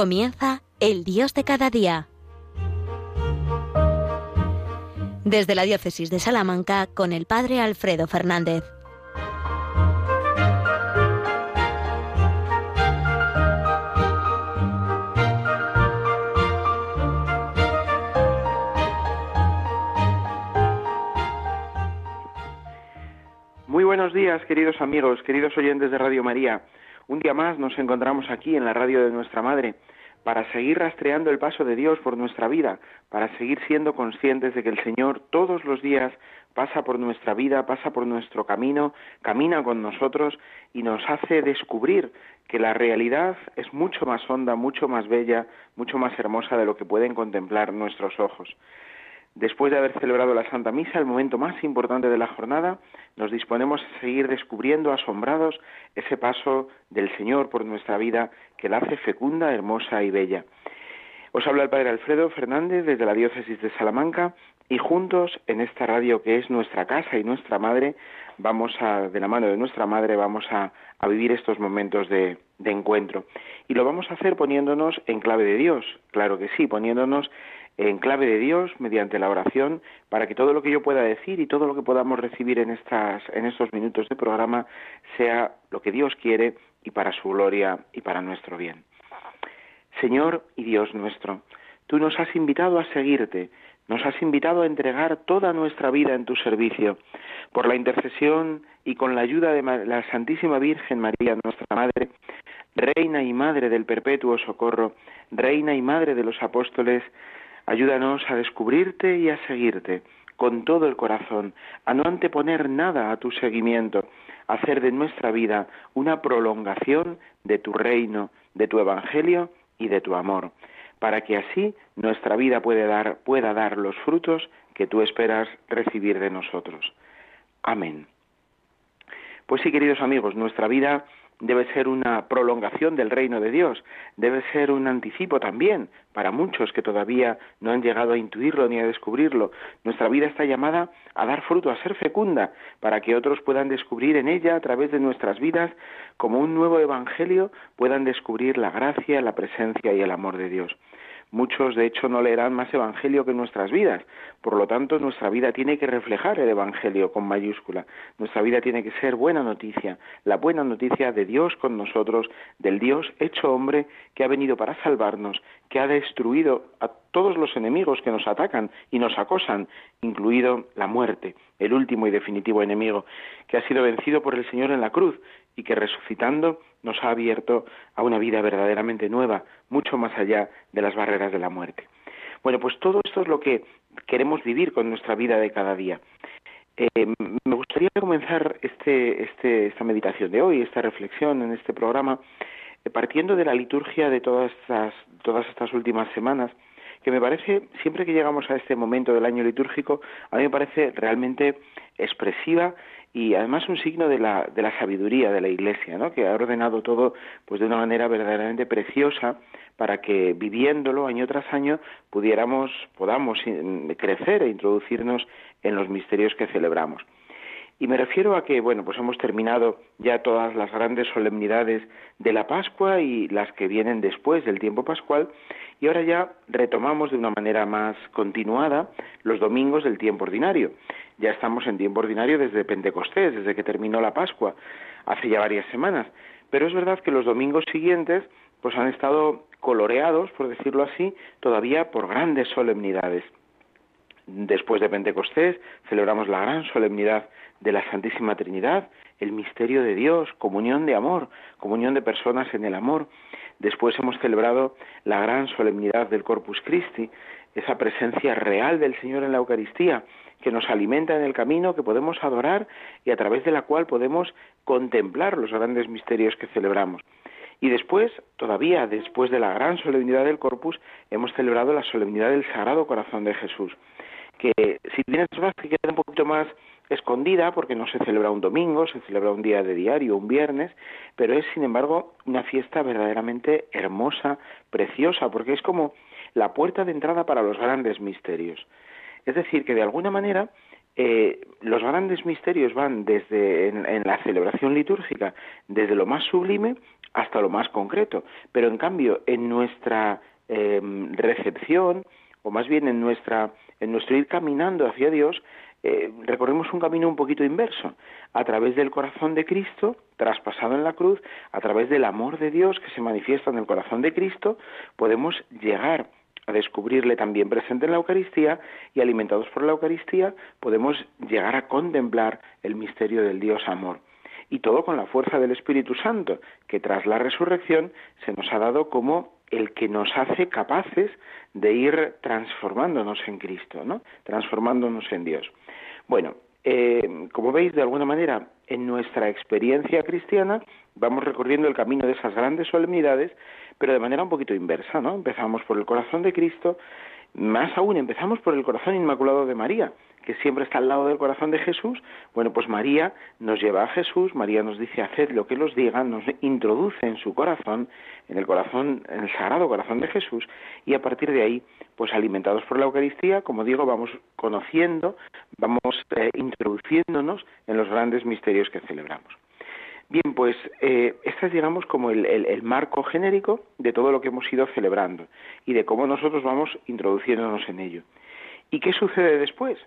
Comienza El Dios de cada día. Desde la Diócesis de Salamanca con el Padre Alfredo Fernández. Muy buenos días, queridos amigos, queridos oyentes de Radio María. Un día más nos encontramos aquí en la radio de nuestra Madre para seguir rastreando el paso de Dios por nuestra vida, para seguir siendo conscientes de que el Señor todos los días pasa por nuestra vida, pasa por nuestro camino, camina con nosotros y nos hace descubrir que la realidad es mucho más honda, mucho más bella, mucho más hermosa de lo que pueden contemplar nuestros ojos. Después de haber celebrado la Santa Misa, el momento más importante de la jornada, nos disponemos a seguir descubriendo asombrados ese paso del Señor por nuestra vida que la hace fecunda, hermosa y bella. Os habla el Padre Alfredo Fernández desde la Diócesis de Salamanca y juntos en esta radio que es nuestra casa y nuestra madre, vamos a, de la mano de nuestra madre, vamos a, vivir estos momentos de, de encuentro. Y lo vamos a hacer poniéndonos en clave de Dios, claro que sí, poniéndonos en clave de Dios mediante la oración para que todo lo que yo pueda decir y todo lo que podamos recibir en estas en estos minutos de programa sea lo que Dios quiere y para su gloria y para nuestro bien. Señor y Dios nuestro, tú nos has invitado a seguirte, nos has invitado a entregar toda nuestra vida en tu servicio. Por la intercesión y con la ayuda de la Santísima Virgen María, nuestra Madre, Reina y Madre del Perpetuo Socorro, Reina y Madre de los Apóstoles, Ayúdanos a descubrirte y a seguirte con todo el corazón, a no anteponer nada a tu seguimiento, a hacer de nuestra vida una prolongación de tu reino, de tu evangelio y de tu amor, para que así nuestra vida pueda dar, los frutos que tú esperas recibir de nosotros. Amén. Pues sí, queridos amigos, nuestra vida debe ser una prolongación del reino de Dios, debe ser un anticipo también para muchos que todavía no han llegado a intuirlo ni a descubrirlo. Nuestra vida está llamada a dar fruto, a ser fecunda, para que otros puedan descubrir en ella, a través de nuestras vidas, como un nuevo evangelio, puedan descubrir la gracia, la presencia y el amor de Dios. Muchos, de hecho, no leerán más Evangelio que nuestras vidas. Por lo tanto, nuestra vida tiene que reflejar el Evangelio con mayúscula. Nuestra vida tiene que ser buena noticia, la buena noticia de Dios con nosotros, del Dios hecho hombre que ha venido para salvarnos, que ha destruido a todos los enemigos que nos atacan y nos acosan, incluido la muerte, el último y definitivo enemigo, que ha sido vencido por el Señor en la cruz y que resucitando nos ha abierto a una vida verdaderamente nueva, mucho más allá de las barreras de la muerte. Bueno, pues todo esto es lo que queremos vivir con nuestra vida de cada día. Eh, me gustaría comenzar este, este, esta meditación de hoy, esta reflexión en este programa, eh, partiendo de la liturgia de todas estas, todas estas últimas semanas, que me parece, siempre que llegamos a este momento del año litúrgico, a mí me parece realmente expresiva y además un signo de la, de la sabiduría de la Iglesia, ¿no? que ha ordenado todo pues de una manera verdaderamente preciosa para que viviéndolo año tras año pudiéramos, podamos crecer e introducirnos en los misterios que celebramos. Y me refiero a que, bueno, pues hemos terminado ya todas las grandes solemnidades de la Pascua y las que vienen después del tiempo pascual, y ahora ya retomamos de una manera más continuada los domingos del tiempo ordinario. Ya estamos en tiempo ordinario desde Pentecostés, desde que terminó la Pascua, hace ya varias semanas. Pero es verdad que los domingos siguientes pues han estado coloreados, por decirlo así, todavía por grandes solemnidades. Después de Pentecostés celebramos la gran solemnidad de la Santísima Trinidad, el misterio de Dios, comunión de amor, comunión de personas en el amor. Después hemos celebrado la gran solemnidad del Corpus Christi, esa presencia real del Señor en la Eucaristía, que nos alimenta en el camino, que podemos adorar y a través de la cual podemos contemplar los grandes misterios que celebramos. Y después, todavía después de la gran solemnidad del Corpus, hemos celebrado la solemnidad del Sagrado Corazón de Jesús, que si bien es verdad que queda un poquito más escondida porque no se celebra un domingo, se celebra un día de diario, un viernes, pero es sin embargo una fiesta verdaderamente hermosa, preciosa, porque es como la puerta de entrada para los grandes misterios. Es decir, que de alguna manera eh, los grandes misterios van desde en, la celebración litúrgica, desde lo más sublime hasta lo más concreto, pero en cambio en nuestra em, recepción o más bien en nuestra en nuestro ir caminando hacia Dios eh, recorremos un camino un poquito inverso, a través del corazón de Cristo, traspasado en la cruz, a través del amor de Dios que se manifiesta en el corazón de Cristo, podemos llegar a descubrirle también presente en la Eucaristía y alimentados por la Eucaristía podemos llegar a contemplar el misterio del Dios amor. Y todo con la fuerza del Espíritu Santo, que tras la resurrección se nos ha dado como el que nos hace capaces de ir transformándonos en Cristo, ¿no? Transformándonos en Dios. Bueno, eh, como veis, de alguna manera, en nuestra experiencia cristiana vamos recorriendo el camino de esas grandes solemnidades, pero de manera un poquito inversa, ¿no? Empezamos por el corazón de Cristo, más aún empezamos por el corazón inmaculado de María, que siempre está al lado del corazón de Jesús, bueno, pues María nos lleva a Jesús, María nos dice haced lo que los digan, nos introduce en su corazón, en el corazón, en el sagrado corazón de Jesús, y a partir de ahí, pues alimentados por la Eucaristía, como digo, vamos conociendo, vamos eh, introduciéndonos en los grandes misterios que celebramos. Bien, pues eh, este es, digamos, como el, el, marco genérico de todo lo que hemos ido celebrando y de cómo nosotros vamos introduciéndonos en ello. ¿Y qué sucede después?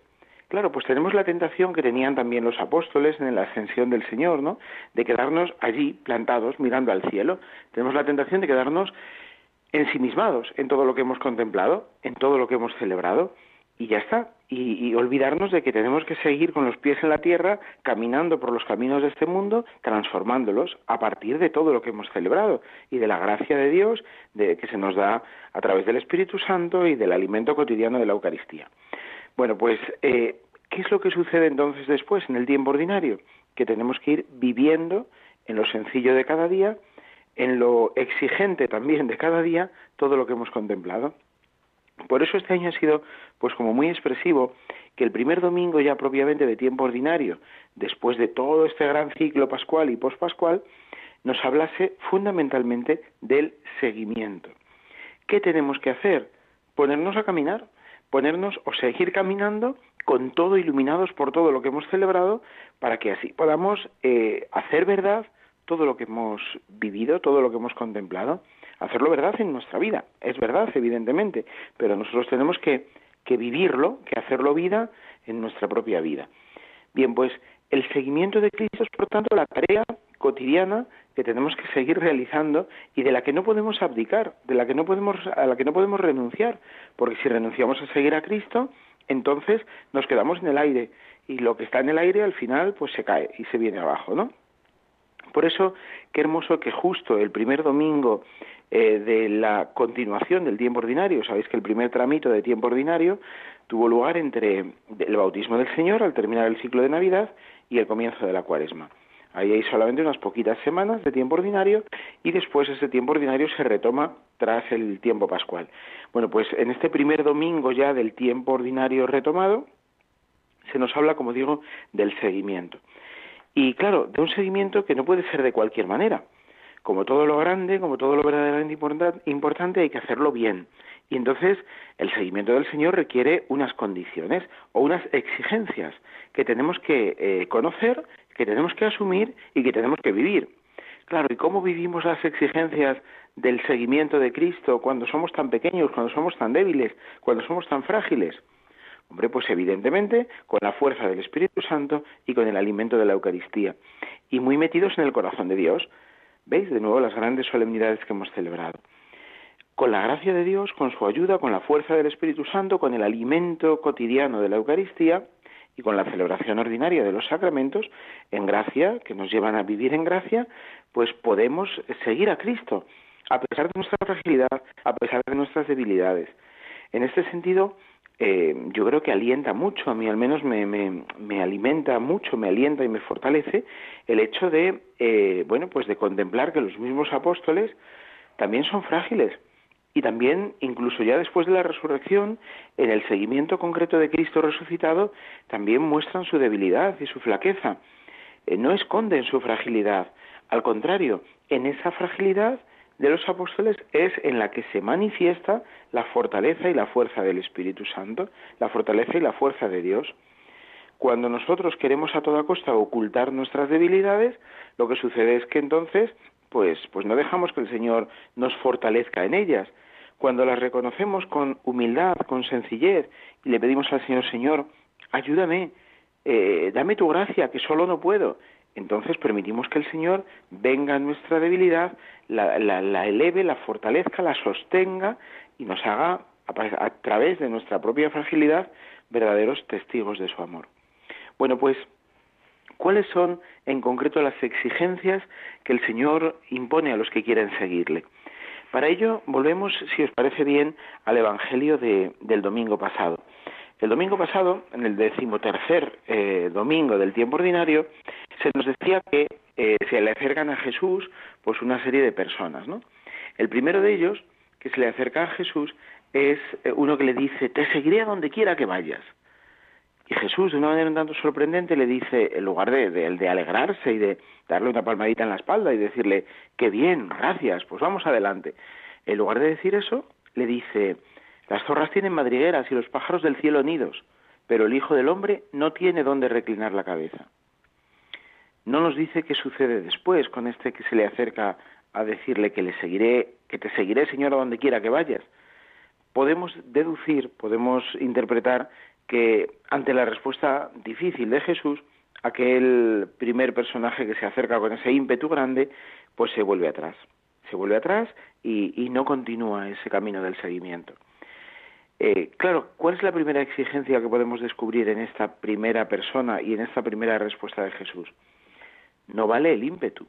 Claro, pues tenemos la tentación que tenían también los apóstoles en la ascensión del Señor, ¿no? De quedarnos allí plantados mirando al cielo. Tenemos la tentación de quedarnos ensimismados en todo lo que hemos contemplado, en todo lo que hemos celebrado, y ya está. Y, olvidarnos de que tenemos que seguir con los pies en la tierra, caminando por los caminos de este mundo, transformándolos a partir de todo lo que hemos celebrado y de la gracia de Dios de, que se nos da a través del Espíritu Santo y del alimento cotidiano de la Eucaristía. Bueno, pues, eh, ¿qué es lo que sucede entonces después, en el tiempo ordinario? Que tenemos que ir viviendo en lo sencillo de cada día, en lo exigente también de cada día, todo lo que hemos contemplado. Por eso este año ha sido, pues como muy expresivo, que el primer domingo ya propiamente de tiempo ordinario, después de todo este gran ciclo pascual y pospascual, nos hablase fundamentalmente del seguimiento. ¿Qué tenemos que hacer? Ponernos a caminar, ponernos o seguir caminando con todo iluminados por todo lo que hemos celebrado para que así podamos eh, hacer verdad todo lo que hemos vivido, todo lo que hemos contemplado, hacerlo verdad en nuestra vida. Es verdad, evidentemente, pero nosotros tenemos que, que vivirlo, que hacerlo vida en nuestra propia vida. Bien, pues el seguimiento de Cristo es, por tanto, la tarea cotidiana que tenemos que seguir realizando y de la que no podemos abdicar, de la que no podemos, a la que no podemos renunciar, porque si renunciamos a seguir a Cristo, entonces nos quedamos en el aire y lo que está en el aire al final pues se cae y se viene abajo, ¿no? Por eso, qué hermoso que justo el primer domingo eh, de la continuación del tiempo ordinario, sabéis que el primer tramito de tiempo ordinario tuvo lugar entre el bautismo del Señor al terminar el ciclo de Navidad y el comienzo de la cuaresma. Ahí hay solamente unas poquitas semanas de tiempo ordinario y después ese tiempo ordinario se retoma tras el tiempo pascual. Bueno, pues en este primer domingo ya del tiempo ordinario retomado se nos habla, como digo, del seguimiento. Y claro, de un seguimiento que no puede ser de cualquier manera. Como todo lo grande, como todo lo verdaderamente importante, hay que hacerlo bien. Y entonces el seguimiento del Señor requiere unas condiciones o unas exigencias que tenemos que eh, conocer que tenemos que asumir y que tenemos que vivir. Claro, ¿y cómo vivimos las exigencias del seguimiento de Cristo cuando somos tan pequeños, cuando somos tan débiles, cuando somos tan frágiles? Hombre, pues evidentemente con la fuerza del Espíritu Santo y con el alimento de la Eucaristía. Y muy metidos en el corazón de Dios. ¿Veis de nuevo las grandes solemnidades que hemos celebrado? Con la gracia de Dios, con su ayuda, con la fuerza del Espíritu Santo, con el alimento cotidiano de la Eucaristía, y con la celebración ordinaria de los sacramentos, en gracia, que nos llevan a vivir en gracia, pues podemos seguir a Cristo, a pesar de nuestra fragilidad, a pesar de nuestras debilidades. En este sentido, eh, yo creo que alienta mucho, a mí al menos me, me, alimenta mucho, me alienta y me fortalece el hecho de, eh, bueno, pues de contemplar que los mismos apóstoles también son frágiles, y también, incluso ya después de la resurrección, en el seguimiento concreto de Cristo resucitado, también muestran su debilidad y su flaqueza. Eh, no esconden su fragilidad. Al contrario, en esa fragilidad de los apóstoles es en la que se manifiesta la fortaleza y la fuerza del Espíritu Santo, la fortaleza y la fuerza de Dios. Cuando nosotros queremos a toda costa ocultar nuestras debilidades, lo que sucede es que entonces, pues, pues no dejamos que el Señor nos fortalezca en ellas. Cuando las reconocemos con humildad, con sencillez, y le pedimos al Señor, Señor, ayúdame, eh, dame tu gracia, que solo no puedo, entonces permitimos que el Señor venga a nuestra debilidad, la, la, eleve, la fortalezca, la sostenga y nos haga, a, través de nuestra propia fragilidad, verdaderos testigos de su amor. Bueno, pues, ¿cuáles son en concreto las exigencias que el Señor impone a los que quieren seguirle? Para ello, volvemos, si os parece bien, al Evangelio del domingo pasado. El domingo pasado, en el decimotercer eh, domingo del tiempo ordinario, se nos decía que eh, se le acercan a Jesús pues una serie de personas, ¿no? El primero de ellos que se le acerca a Jesús es eh, uno que le dice, te seguiré a donde quiera que vayas. Y Jesús, de una manera un tanto sorprendente, le dice, en lugar de, de, alegrarse y de darle una palmadita en la espalda y decirle, qué bien, gracias, pues vamos adelante. En lugar de decir eso, le dice, las zorras tienen madrigueras y los pájaros del cielo nidos, pero el Hijo del Hombre no tiene dónde reclinar la cabeza. No nos dice qué sucede después con este que se le acerca a decirle que le seguiré, que te seguiré, Señor, a donde quiera que vayas. Podemos deducir, podemos interpretar que ante la respuesta difícil de Jesús, aquel primer personaje que se acerca con ese ímpetu grande, pues se vuelve atrás. Se vuelve atrás y, y no continúa ese camino del seguimiento. Eh, claro, ¿cuál es la primera exigencia que podemos descubrir en esta primera persona y en esta primera respuesta de Jesús? No vale el ímpetu,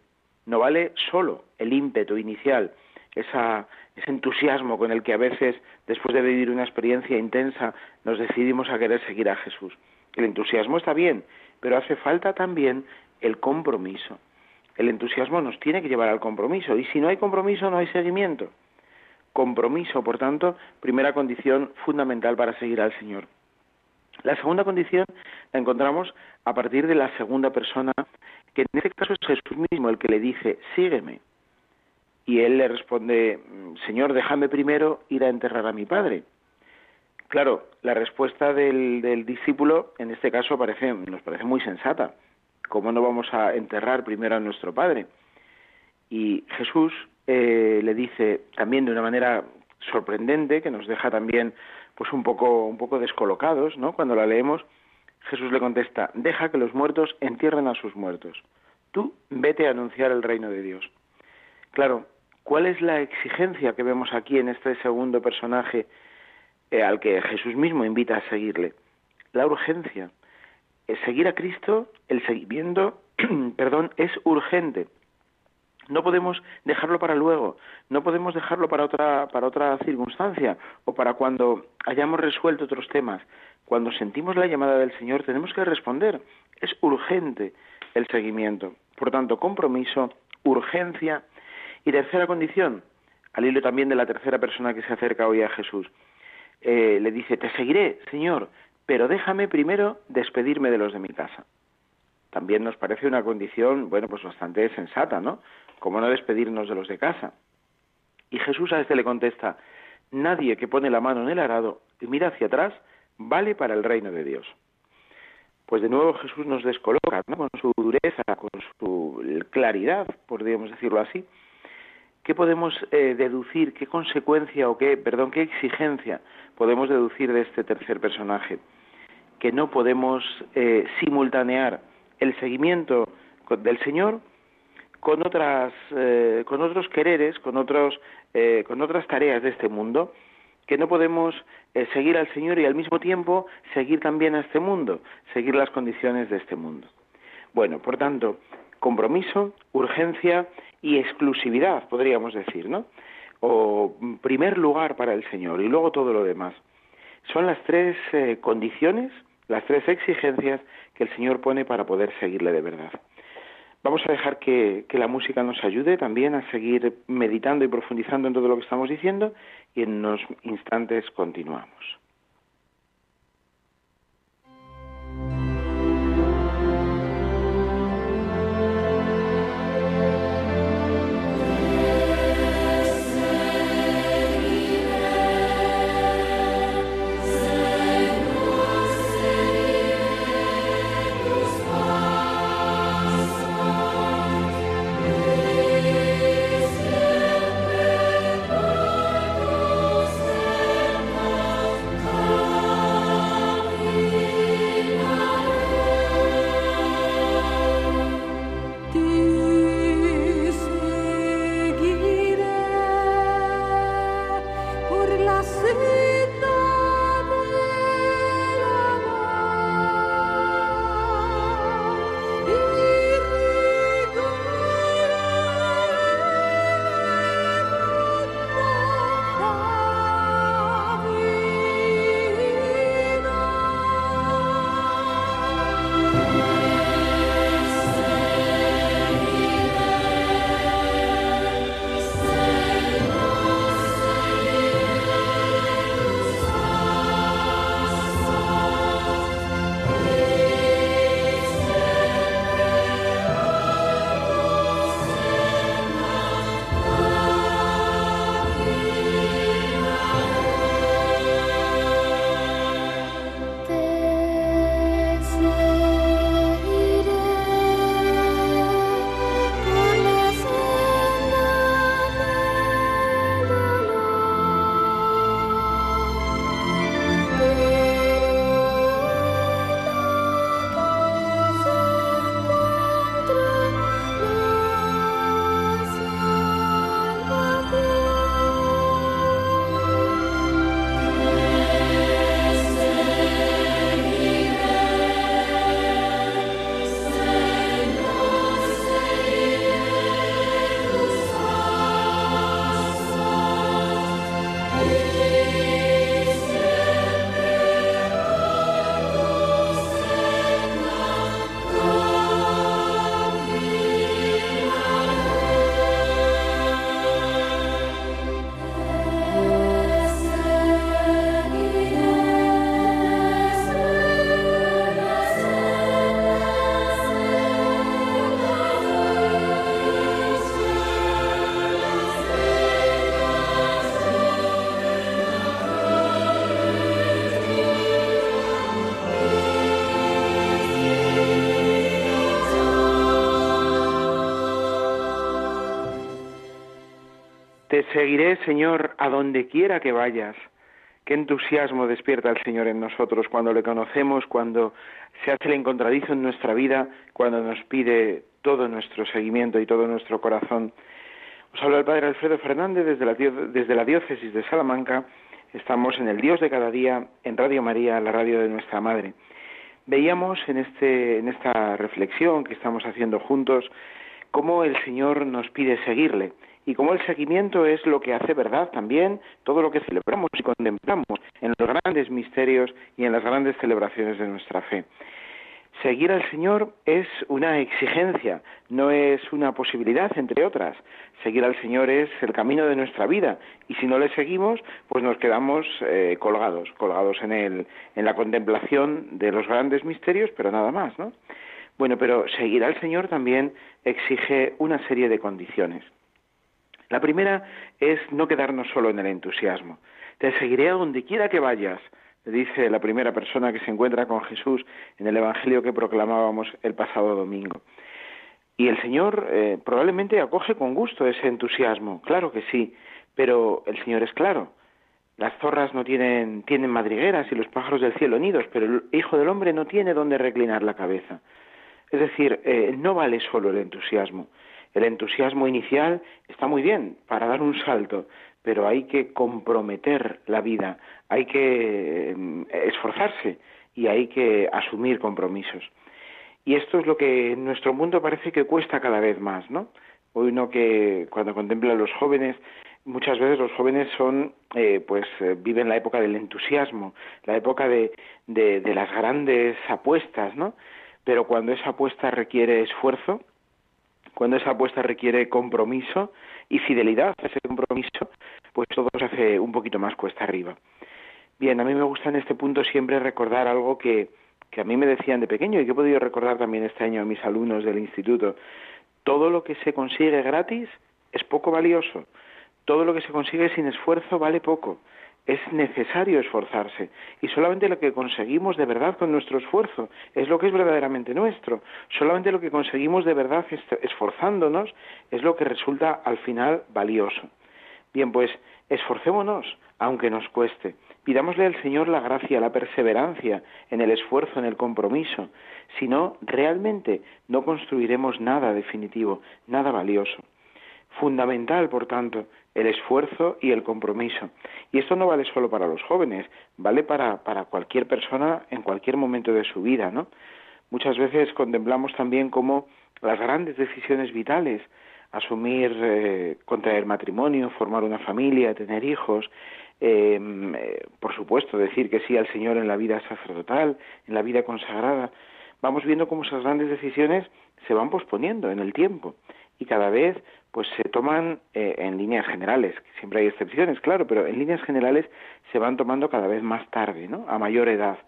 no vale solo el ímpetu inicial, esa, ese entusiasmo con el que a veces, después de vivir una experiencia intensa, nos decidimos a querer seguir a Jesús. El entusiasmo está bien, pero hace falta también el compromiso. El entusiasmo nos tiene que llevar al compromiso, y si no hay compromiso no hay seguimiento compromiso, por tanto, primera condición fundamental para seguir al Señor. La segunda condición la encontramos a partir de la segunda persona, que en este caso es Jesús mismo el que le dice, sígueme. Y él le responde, Señor, déjame primero ir a enterrar a mi padre. Claro, la respuesta del, del discípulo en este caso parece, nos parece muy sensata. ¿Cómo no vamos a enterrar primero a nuestro padre? Y Jesús eh, le dice también de una manera sorprendente que nos deja también pues un poco un poco descolocados, ¿no? Cuando la leemos, Jesús le contesta: "Deja que los muertos entierren a sus muertos. Tú vete a anunciar el reino de Dios." Claro, ¿cuál es la exigencia que vemos aquí en este segundo personaje eh, al que Jesús mismo invita a seguirle? La urgencia. seguir a Cristo, el seguimiento, perdón, es urgente. No podemos dejarlo para luego, no podemos dejarlo para otra, para otra circunstancia o para cuando hayamos resuelto otros temas. Cuando sentimos la llamada del Señor tenemos que responder. Es urgente el seguimiento. Por tanto, compromiso, urgencia y tercera condición, al hilo también de la tercera persona que se acerca hoy a Jesús. Eh, le dice, te seguiré, Señor, pero déjame primero despedirme de los de mi casa. También nos parece una condición, bueno, pues bastante sensata, ¿no? ¿Cómo no despedirnos de los de casa? Y Jesús a este le contesta, nadie que pone la mano en el arado y mira hacia atrás vale para el reino de Dios. Pues de nuevo Jesús nos descoloca con su dureza, con su claridad, podríamos decirlo así. ¿Qué podemos eh, deducir, qué consecuencia o qué, perdón, qué exigencia podemos deducir de este tercer personaje? Que no podemos eh, simultanear el seguimiento del Señor con otras eh, con otros quereres con otros eh, con otras tareas de este mundo que no podemos eh, seguir al Señor y al mismo tiempo seguir también a este mundo seguir las condiciones de este mundo bueno por tanto compromiso urgencia y exclusividad podríamos decir no o primer lugar para el Señor y luego todo lo demás. Son las tres condiciones las tres exigencias que el Señor pone para poder seguirle de verdad. Vamos a dejar que, la música nos ayude también a seguir meditando y profundizando en todo lo que estamos diciendo y en unos instantes continuamos. Seguiré, Señor, a donde quiera que vayas. Qué entusiasmo despierta el Señor en nosotros cuando le conocemos, cuando se hace el encontradizo en nuestra vida, cuando nos pide todo nuestro seguimiento y todo nuestro corazón. Os habla el Padre Alfredo Fernández desde la, desde la diócesis de Salamanca. Estamos en el Dios de cada día, en Radio María, la radio de nuestra Madre. Veíamos en, este, en esta reflexión que estamos haciendo juntos cómo el Señor nos pide seguirle y como el seguimiento es lo que hace verdad también todo lo que celebramos y contemplamos en los grandes misterios y en las grandes celebraciones de nuestra fe. Seguir al Señor es una exigencia, no es una posibilidad, entre otras. Seguir al Señor es el camino de nuestra vida y si no le seguimos, pues nos quedamos eh, colgados, colgados en, en la contemplación de los grandes misterios, pero nada más, ¿no? Bueno, pero seguir al Señor también exige una serie de condiciones. La primera es no quedarnos solo en el entusiasmo. Te seguiré a donde quiera que vayas, le dice la primera persona que se encuentra con Jesús en el Evangelio que proclamábamos el pasado domingo. Y el Señor eh, probablemente acoge con gusto ese entusiasmo, claro que sí, pero el Señor es claro. Las zorras no tienen, tienen madrigueras y los pájaros del cielo nidos, pero el Hijo del Hombre no tiene donde reclinar la cabeza. Es decir, eh, no vale solo el entusiasmo. El entusiasmo inicial está muy bien para dar un salto, pero hay que comprometer la vida, hay que eh, esforzarse y hay que asumir compromisos. Y esto es lo que en nuestro mundo parece que cuesta cada vez más, ¿no? Hoy uno que cuando contempla a los jóvenes, muchas veces los jóvenes son, eh, pues eh, viven la época del entusiasmo, la época de, de, de las grandes apuestas, ¿no? Pero cuando esa apuesta requiere esfuerzo, cuando esa apuesta requiere compromiso y fidelidad a ese compromiso, pues todo se hace un poquito más cuesta arriba. Bien, a mí me gusta en este punto siempre recordar algo que, que a mí me decían de pequeño y que he podido recordar también este año a mis alumnos del instituto. Todo lo que se consigue gratis es poco valioso. Todo lo que se consigue sin esfuerzo vale poco es necesario esforzarse y solamente lo que conseguimos de verdad con nuestro esfuerzo es lo que es verdaderamente nuestro. Solamente lo que conseguimos de verdad esforzándonos es lo que resulta al final valioso. Bien, pues esforcémonos aunque nos cueste. Pidámosle al Señor la gracia, la perseverancia en el esfuerzo, en el compromiso. Si no, realmente no construiremos nada definitivo, nada valioso. Fundamental, por tanto, el esfuerzo y el compromiso. Y esto no vale solo para los jóvenes, vale para, para cualquier persona en cualquier momento de su vida, ¿no? Muchas veces contemplamos también cómo las grandes decisiones vitales, asumir, eh, contraer matrimonio, formar una familia, tener hijos, em, eh, por supuesto, decir que sí al Señor en la vida sacerdotal, en la vida consagrada, vamos viendo cómo esas grandes decisiones se van posponiendo en el tiempo y cada vez pues se toman eh, en líneas generales, siempre hay excepciones, claro, pero en líneas generales se van tomando cada vez más tarde, ¿no? A mayor edad.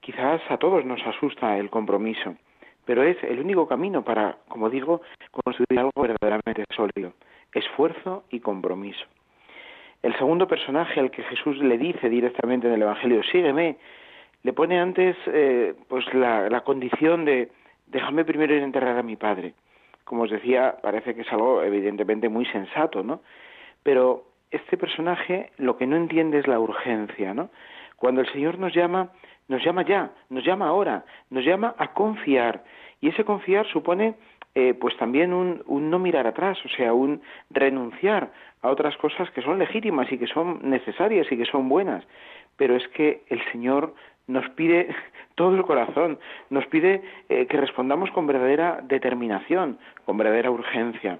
Quizás a todos nos asusta el compromiso, pero es el único camino para, como digo, construir algo verdaderamente sólido, esfuerzo y compromiso. El segundo personaje al que Jesús le dice directamente en el Evangelio, sígueme, le pone antes eh, pues la, la condición de déjame primero ir a enterrar a mi padre como os decía, parece que es algo evidentemente muy sensato, ¿no? Pero este personaje lo que no entiende es la urgencia, ¿no? Cuando el Señor nos llama, nos llama ya, nos llama ahora, nos llama a confiar. Y ese confiar supone eh, pues también un, un, no mirar atrás, o sea, un renunciar a otras cosas que son legítimas y que son necesarias y que son buenas. Pero es que el Señor nos pide todo el corazón, nos pide eh, que respondamos con verdadera determinación, con verdadera urgencia.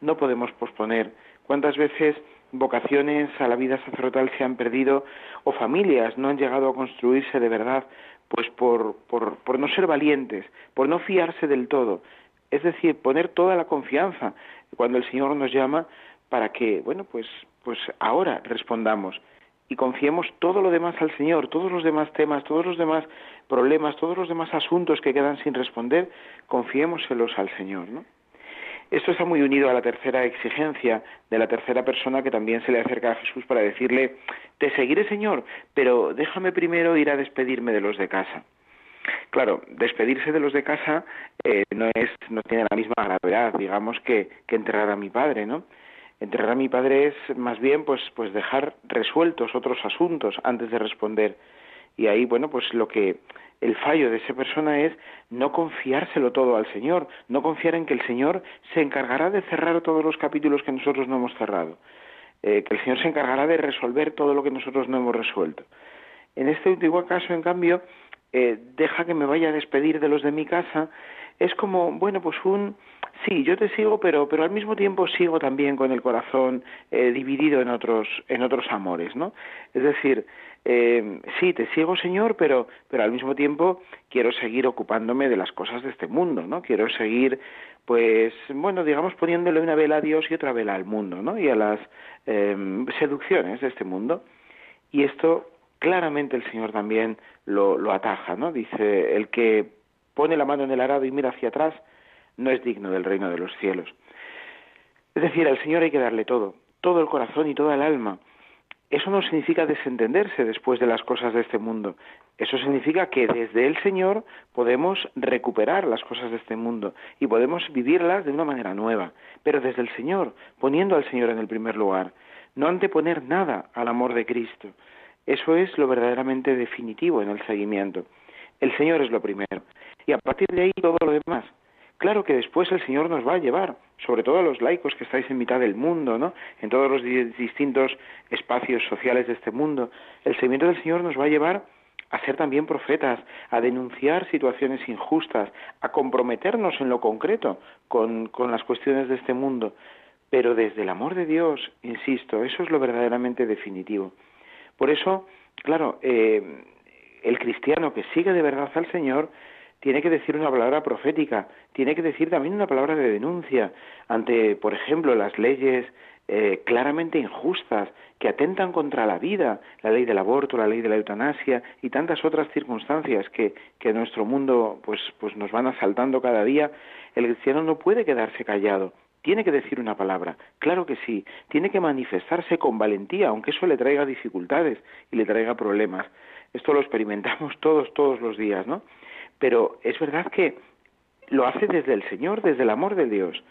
No podemos posponer. ¿Cuántas veces vocaciones a la vida sacerdotal se han perdido o familias no han llegado a construirse de verdad? Pues por, por, por no ser valientes, por no fiarse del todo. Es decir, poner toda la confianza cuando el Señor nos llama para que, bueno, pues, pues ahora respondamos y confiemos todo lo demás al Señor, todos los demás temas, todos los demás problemas, todos los demás asuntos que quedan sin responder, confiémoselos al Señor, ¿no? Esto está muy unido a la tercera exigencia de la tercera persona que también se le acerca a Jesús para decirle, te seguiré Señor, pero déjame primero ir a despedirme de los de casa. Claro, despedirse de los de casa eh, no es, no tiene la misma gravedad, digamos, que, que enterrar a mi padre, ¿no? Enterrar a mi padre es más bien pues, pues dejar resueltos otros asuntos antes de responder. Y ahí, bueno, pues lo que el fallo de esa persona es no confiárselo todo al Señor, no confiar en que el Señor se encargará de cerrar todos los capítulos que nosotros no hemos cerrado, eh, que el Señor se encargará de resolver todo lo que nosotros no hemos resuelto. En este último caso, en cambio, eh, deja que me vaya a despedir de los de mi casa, es como, bueno, pues un, sí, yo te sigo, pero, pero al mismo tiempo sigo también con el corazón eh, dividido en otros, en otros amores, ¿no? Es decir, eh, sí, te sigo, Señor, pero, pero al mismo tiempo quiero seguir ocupándome de las cosas de este mundo, ¿no? Quiero seguir, pues, bueno, digamos, poniéndole una vela a Dios y otra vela al mundo, ¿no? Y a las em, seducciones de este mundo. Y esto claramente el Señor también lo, lo ataja, ¿no? Dice, el que pone la mano en el arado y mira hacia atrás, no es digno del reino de los cielos. Es decir, al Señor hay que darle todo, todo el corazón y toda el alma. Eso no significa desentenderse después de las cosas de este mundo. Eso significa que desde el Señor podemos recuperar las cosas de este mundo y podemos vivirlas de una manera nueva, pero desde el Señor, poniendo al Señor en el primer lugar, no anteponer nada al amor de Cristo. Eso es lo verdaderamente definitivo en el seguimiento. El Señor es lo primero y a partir de ahí todo lo demás. Claro que después el Señor nos va a llevar, sobre todo a los laicos que estáis en mitad del mundo, ¿no? En todos los distintos espacios sociales de este mundo, el seguimiento del Señor nos va a llevar a ser también profetas, a denunciar situaciones injustas, a comprometernos en lo concreto con, con las cuestiones de este mundo. Pero desde el amor de Dios, insisto, eso es lo verdaderamente definitivo. Por eso, claro, eh, el cristiano que sigue de verdad al Señor tiene que decir una palabra profética, tiene que decir también una palabra de denuncia ante, por ejemplo, las leyes eh, claramente injustas que atentan contra la vida, la ley del aborto, la ley de la eutanasia y tantas otras circunstancias que, que nuestro mundo pues, pues nos van asaltando cada día, el cristiano no puede quedarse callado. Tiene que decir una palabra, claro que sí, tiene que manifestarse con valentía, aunque eso le traiga dificultades y le traiga problemas. Esto lo experimentamos todos, todos los días, ¿no? Pero es verdad que lo hace desde el Señor, desde el amor de Dios.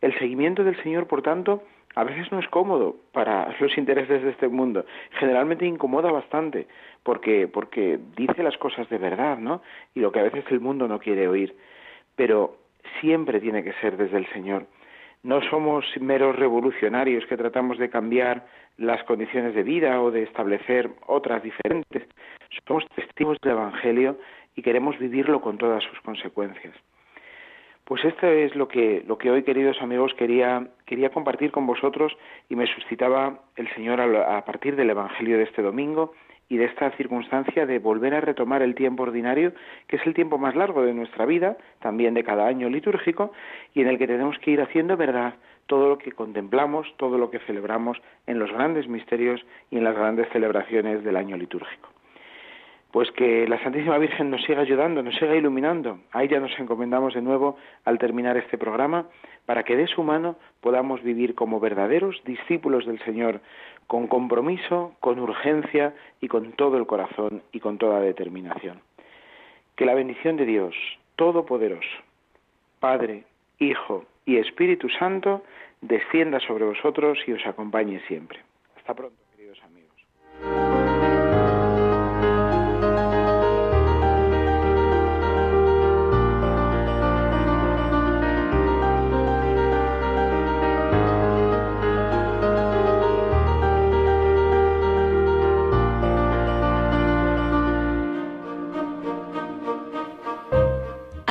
El seguimiento del Señor, por tanto, a veces no es cómodo para los intereses de este mundo. Generalmente incomoda bastante porque porque dice las cosas de verdad, ¿no? Y lo que a veces el mundo no quiere oír. Pero siempre tiene que ser desde el Señor. No somos meros revolucionarios que tratamos de cambiar las condiciones de vida o de establecer otras diferentes. Somos testigos del Evangelio y queremos vivirlo con todas sus consecuencias. Pues esto es lo que, lo que hoy, queridos amigos, quería, quería compartir con vosotros y me suscitaba el Señor a, partir del Evangelio de este domingo y de esta circunstancia de volver a retomar el tiempo ordinario, que es el tiempo más largo de nuestra vida, también de cada año litúrgico, y en el que tenemos que ir haciendo verdad todo lo que contemplamos, todo lo que celebramos en los grandes misterios y en las grandes celebraciones del año litúrgico pues que la Santísima Virgen nos siga ayudando, nos siga iluminando. A ella nos encomendamos de nuevo al terminar este programa, para que de su mano podamos vivir como verdaderos discípulos del Señor, con compromiso, con urgencia y con todo el corazón y con toda determinación. Que la bendición de Dios Todopoderoso, Padre, Hijo y Espíritu Santo, descienda sobre vosotros y os acompañe siempre. Hasta pronto.